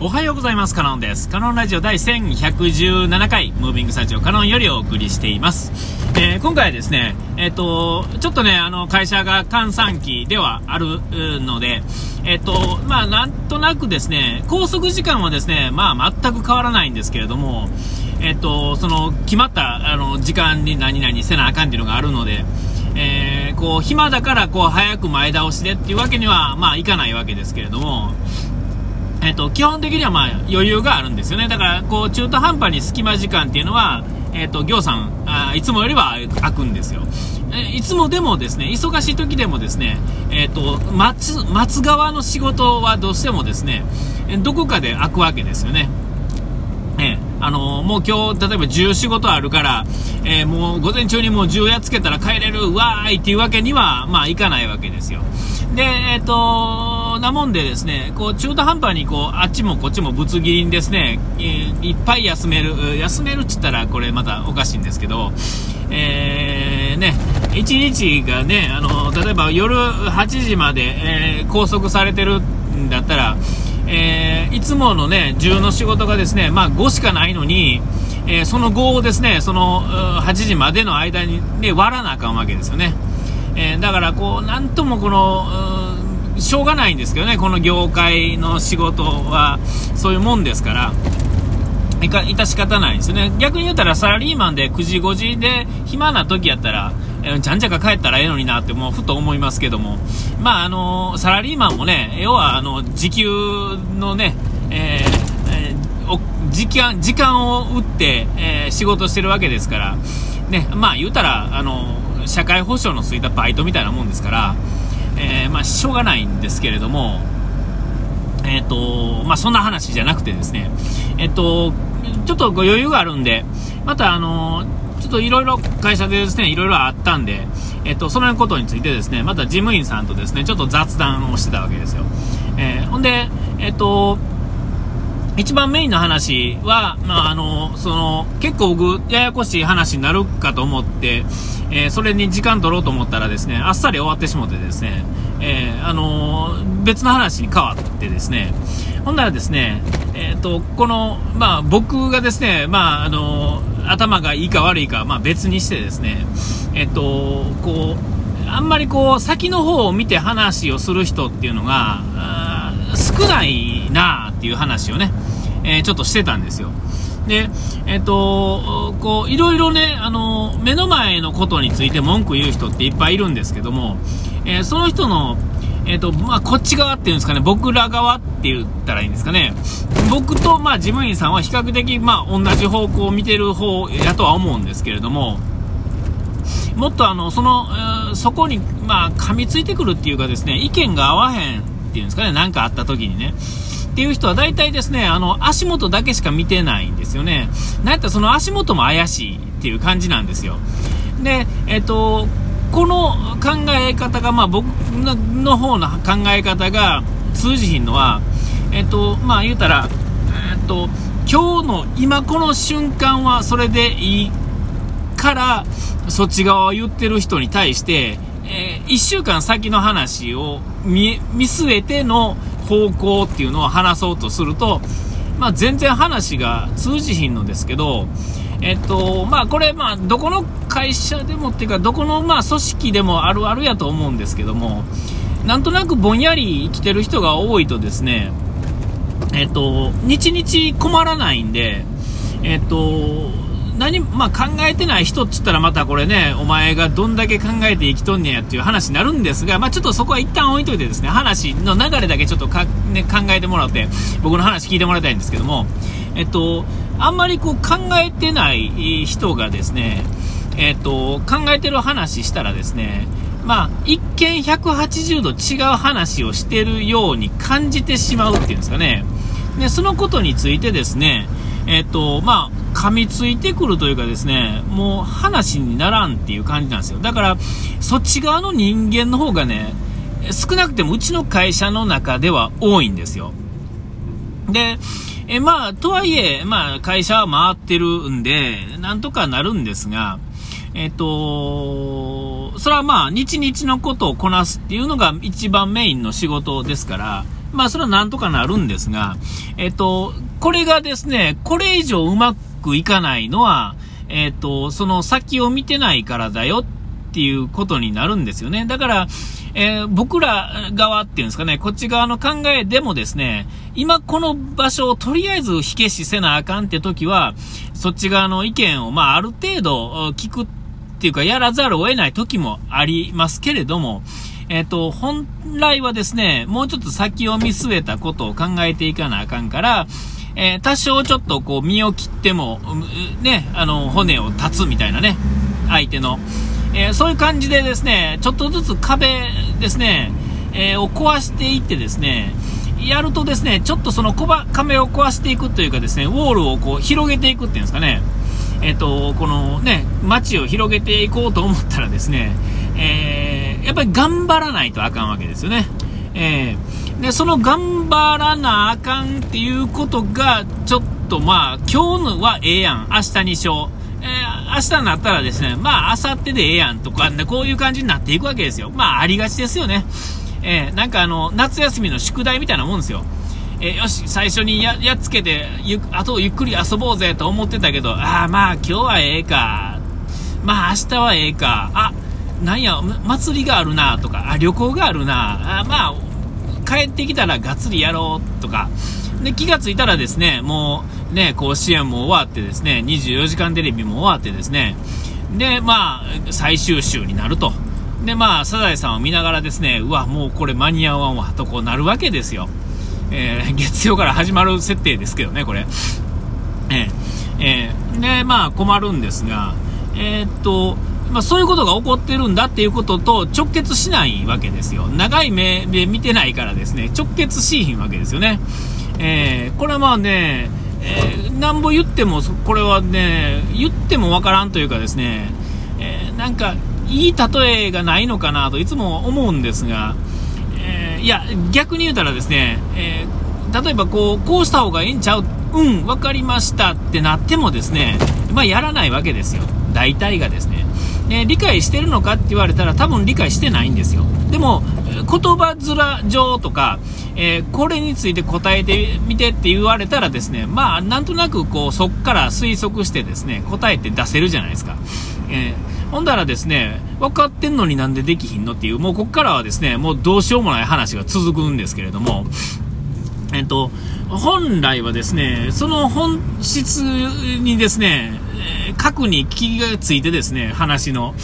おはようございます。カノンです。カノンラジオ第1117回、ムービングスタジオカノンよりお送りしています。えー、今回はですね、えっ、ー、と、ちょっとね、あの、会社が閑散期ではあるので、えっ、ー、と、まあ、なんとなくですね、拘束時間はですね、まあ、全く変わらないんですけれども、えっ、と、その、決まった、あの、時間に何々せなあかんっていうのがあるので、えー、こう、暇だから、こう、早く前倒しでっていうわけには、まあ、いかないわけですけれども、えっと、基本的にはまあ余裕があるんですよね。だから、こう、中途半端に隙間時間っていうのは、えっと、行さんあ、いつもよりは開くんですよ。いつもでもですね、忙しい時でもですね、えっと、待つ、待つ側の仕事はどうしてもですね、どこかで開くわけですよね。えあのもう今日、例えば10仕事あるから、えー、もう午前中にもう10やっつけたら帰れる、わーいっていうわけには、まあいかないわけですよ。で、えっ、と、なもんでですね、こう中途半端にこう、あっちもこっちもぶつ切りにですね、いっぱい休める、休めるっつったらこれまたおかしいんですけど、えー、ね、1日がね、あの、例えば夜8時まで、えー、拘束されてるんだったら、えー、いつものね、10の仕事がですね、まあ5しかないのに、えー、その5をですね、その8時までの間にね、割らなあかんわけですよね。え、だからこう、なんともこの、しょうがないんですけどね、この業界の仕事は、そういうもんですから、いか、致し方ないですね。逆に言ったらサラリーマンで9時5時で暇な時やったら、えー、ちゃんちゃか帰ったらええのになってもうふと思いますけども、まああのサラリーマンもね、要はあの、時給のね、えー、時間、時間を打って、え、仕事してるわけですから、ね、まあ言うたら、あの社会保障のついたバイトみたいなもんですから、えー、まあ、しょうがないんですけれども、えっ、ー、と、まあ、そんな話じゃなくてですね、えっ、ー、と、ちょっとご余裕があるんで、またあのちょっといろいろ会社でですね、いろいろあったんで、えっと、そのことについてですね、また事務員さんとですね、ちょっと雑談をしてたわけですよ。えー、ほんで、えっと、一番メインの話は、まあ、あの、その、結構僕、ややこしい話になるかと思って、えー、それに時間取ろうと思ったらですね、あっさり終わってしもてですね、えー、あのー、別の話に変わってですね、ほんならですね、えっ、と、この、まあ、僕がですね、まあ、あの頭がいいか悪いか、まあ、別にしてですね、えっ、と、こう、あんまりこう、先の方を見て話をする人っていうのが、少ないなあっていう話をね、えちょっとしてたんですよ。で、えっ、ー、と、こう、いろいろね、あの、目の前のことについて文句言う人っていっぱいいるんですけども、えー、その人の、えっ、と、まあ、こっち側っていうんですかね、僕ら側って言ったらいいんですかね。僕と、まあ、事務員さんは比較的、まあ、同じ方向を見てる方やとは思うんですけれども、もっとあの、その、そこに、まあ、噛みついてくるっていうかですね、意見が合わへんっていうんですかね、なんかあった時にね。っていう人は大体ですね、あの、足元だけしか見てないんですよね。なんやったらその足元も怪しいっていう感じなんですよ。で、えっと、この考え方が、まあ僕の方の考え方が通じひんのは、えっと、まあ言うたら、えっと、今日の今この瞬間はそれでいいから、そっち側を言ってる人に対して、えー、1週間先の話を見据えての方向っていうのを話そうとすると、まあ、全然話が通じひんのですけど、えっと、まあ、これ、まあ、どこの会社でもっていうか、どこの、まあ、組織でもあるあるやと思うんですけども、なんとなくぼんやり生きてる人が多いとですね、えっと、日々困らないんで、えっと、何、まあ、考えてない人っつったらまたこれね、お前がどんだけ考えて生きとんねやっていう話になるんですが、まあ、ちょっとそこは一旦置いといてですね、話の流れだけちょっとか、ね、考えてもらって、僕の話聞いてもらいたいんですけども、えっと、あんまりこう考えてない人がですね、えっと、考えてる話したらですね、まあ、一見180度違う話をしてるように感じてしまうっていうんですかね。で、そのことについてですね、えっと、まあ、噛みついてくるというかですね、もう話にならんっていう感じなんですよ。だから、そっち側の人間の方がね、少なくてもうちの会社の中では多いんですよ。で、えまあ、とはいえ、まあ、会社は回ってるんで、なんとかなるんですが、えっと、それはまあ、日々のことをこなすっていうのが一番メインの仕事ですから、まあ、それはなんとかなるんですが、えっと、これがですね、これ以上うまくくいかないのは、えっと、その先を見てないからだよっていうことになるんですよね。だから、えー、僕ら側っていうんですかね、こっち側の考えでもですね、今この場所をとりあえず火消しせなあかんって時は、そっち側の意見を、まあ、ある程度聞くっていうか、やらざるを得ない時もありますけれども、えっ、ー、と、本来はですね、もうちょっと先を見据えたことを考えていかなあかんから、えー、多少ちょっとこう身を切っても、ね、あの、骨を立つみたいなね、相手の。えー、そういう感じでですね、ちょっとずつ壁ですね、えー、を壊していってですね、やるとですね、ちょっとその壁を壊していくというかですね、ウォールをこう広げていくっていうんですかね、えっ、と、このね、街を広げていこうと思ったらですね、え、やっぱり頑張らないとあかんわけですよね。えー、で、その頑張らなあかんっていうことが、ちょっとまあ、今日のはええやん、明日にしよう。えー、明日になったらですね、まあ、明後日でええやんとか、ねこういう感じになっていくわけですよ。まあ、ありがちですよね。えー、なんかあの、夏休みの宿題みたいなもんですよ。えー、よし、最初にややっつけて、ゆあとゆっくり遊ぼうぜと思ってたけど、ああ、まあ今日はええか。まあ明日はええか。あ、なんや、祭りがあるなとか、あ、旅行があるなあ、まあ、帰ってきたらがっつりやろうとか。で、気がついたらですね、もうね、甲子園も終わってですね、24時間テレビも終わってですね、で、まあ、最終週になると。で、まあ、サザエさんを見ながらですね、うわ、もうこれ間に合わんわ、とこうなるわけですよ。えー、月曜から始まる設定ですけどね、これ。えー、えー、で、まあ、困るんですが、えー、っと、まあ、そういうことが起こってるんだっていうことと直結しないわけですよ。長い目で見てないからですね、直結しひんわけですよね。えー、これはまあね、えー、なんぼ言っても、これはね、言ってもわからんというかですね、えー、なんか、いい例えがないのかなといつも思うんですが、えー、いや、逆に言うたらですね、えー、例えばこう、こうした方がいいんちゃう？うん、分かりましたってなってもですね、まあ、やらないわけですよ。大体がですね。ね、理解してるのかって言われたら多分理解してないんですよ。でも、言葉面上とか、えー、これについて答えてみてって言われたらですね、まあ、なんとなくこう、そっから推測してですね、答えて出せるじゃないですか。えー、ほんだらですね、分かってんのになんでできひんのっていう、もうこっからはですね、もうどうしようもない話が続くんですけれども、えっと、本来はですね、その本質にですね、核に気がついてですね、話の。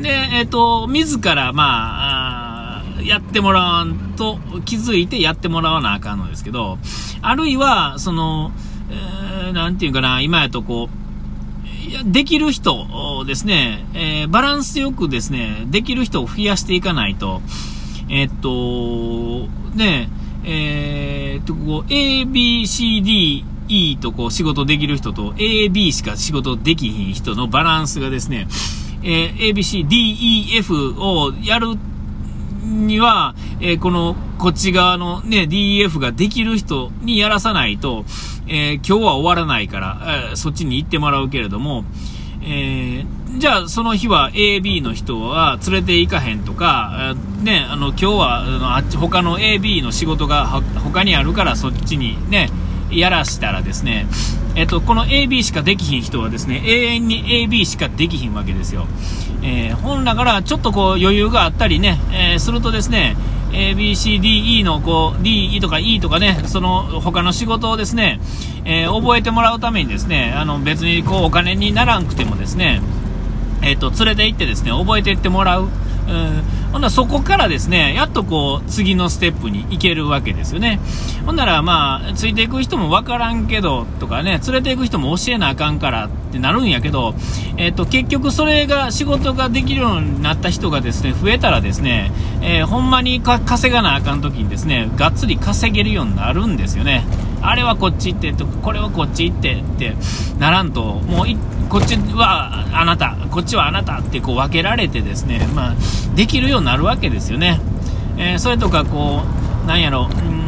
で、えっ、と、自ら、まあ、あやってもらわんと、気づいてやってもらわなあかんのですけど、あるいは、その、えー、なんていうかな、今やとこう、できる人ですね、えー、バランスよくですね、できる人を増やしていかないと、えっと、ね、えー、っと、こう、A, B, C, D, E とこ仕事できる人と A, B しか仕事できひん人のバランスがですね、えー、A, B, C, D, E, F をやるには、えー、この、こっち側のね、DEF ができる人にやらさないと、えー、今日は終わらないから、えー、そっちに行ってもらうけれども、えー、じゃあその日は AB の人は連れて行かへんとか、えね、あの今日はあのあっち他の AB の仕事が他にあるからそっちにね、やらしたらですね、えっと、この AB しかできひん人はですね、永遠に AB しかできひんわけですよ。えー、本来からちょっとこう余裕があったりね、えー、するとですね、A, B, C, D, E のこう D, E とか E とかね、その他の仕事をですね、えー、覚えてもらうためにですね、あの別にこうお金にならんくてもですね、えっ、と、連れて行ってですね、覚えていってもらう。うん、ほんなそこからですね、やっとこう、次のステップに行けるわけですよね。ほんならまあ、ついていく人もわからんけど、とかね、連れて行く人も教えなあかんからってなるんやけど、えっ、と、結局それが、仕事ができるようになった人がですね、増えたらですね、えー、ほんまに稼がなあかん時にですね、がっつり稼げるようになるんですよね。あれはこっち行ってと、これはこっち行ってってならんと、もうこっちはあなた、こっちはあなたってこう分けられてですね、まあ、できるようになるわけですよね。えー、それとかこう、なんやろ、うん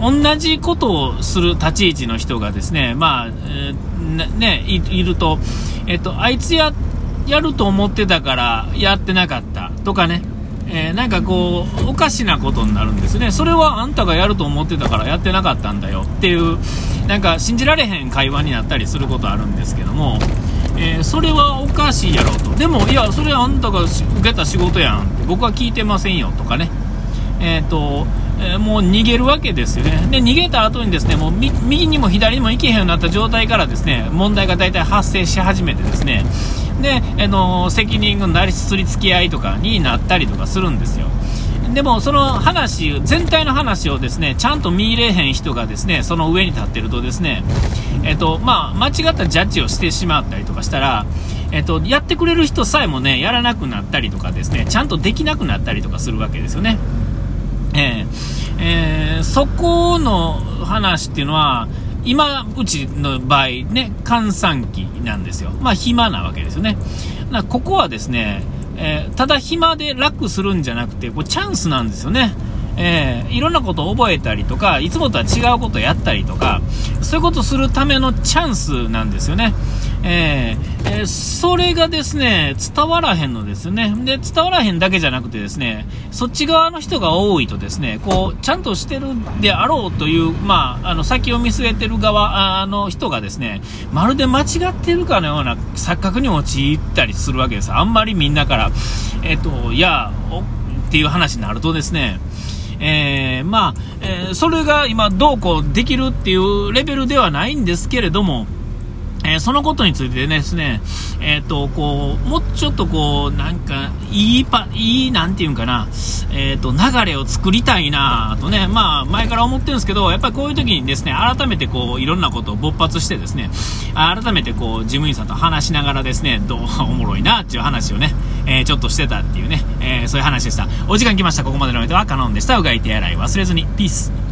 同じことをする立ち位置の人がですね、まあ、えー、ねい、ると、えっと、あいつや、やると思ってたからやってなかったとかね、えー、なんかこう、おかしなことになるんですね。それはあんたがやると思ってたからやってなかったんだよっていう、なんか信じられへん会話になったりすることあるんですけども、えー、それはおかしいやろと。でも、いや、それあんたが受けた仕事やんって、僕は聞いてませんよとかね。えっ、ー、と、え、もう逃げるわけですよね。で、逃げた後にですね、もう右にも左にも行けへんようになった状態からですね、問題が大体発生し始めてですね、で、あの責任のなりすり付き合いとかになったりとかするんですよ。でも、その話、全体の話をですね、ちゃんと見入れへん人がですね、その上に立ってるとですね、えっと、まあ、間違ったジャッジをしてしまったりとかしたら、えっと、やってくれる人さえもね、やらなくなったりとかですね、ちゃんとできなくなったりとかするわけですよね。えー、えー、そこの話っていうのは、今、うちの場合ね、閑散期なんですよ。まあ、暇なわけですよね。ここはですね、えー、ただ暇で楽するんじゃなくて、これチャンスなんですよね。えー、いろんなことを覚えたりとか、いつもとは違うことをやったりとか、そういうことをするためのチャンスなんですよね。えー、えー、それがですね、伝わらへんのですね。で、伝わらへんだけじゃなくてですね、そっち側の人が多いとですね、こう、ちゃんとしてるであろうという、まあ、あの、先を見据えてる側の人がですね、まるで間違ってるかのような錯覚に陥ったりするわけです。あんまりみんなから、えっと、いや、っていう話になるとですね、えー、まあ、えー、それが今どうこうできるっていうレベルではないんですけれども、えー、そのことについてですね、えっ、と、こう、もうちょっとこう、なんか、いいパ、いい、なんていうんかな、えっ、ー、と、流れを作りたいなとね、まあ、前から思ってるんですけど、やっぱりこういう時にですね、改めてこう、いろんなことを勃発してですね、改めてこう、事務員さんと話しながらですね、どう、おもろいなっていう話をね、えちょっとしてたっていうね、えそういう話でした。お時間来ました。ここまでのお相手はカノンでした。うがい手洗い忘れずに。ピース。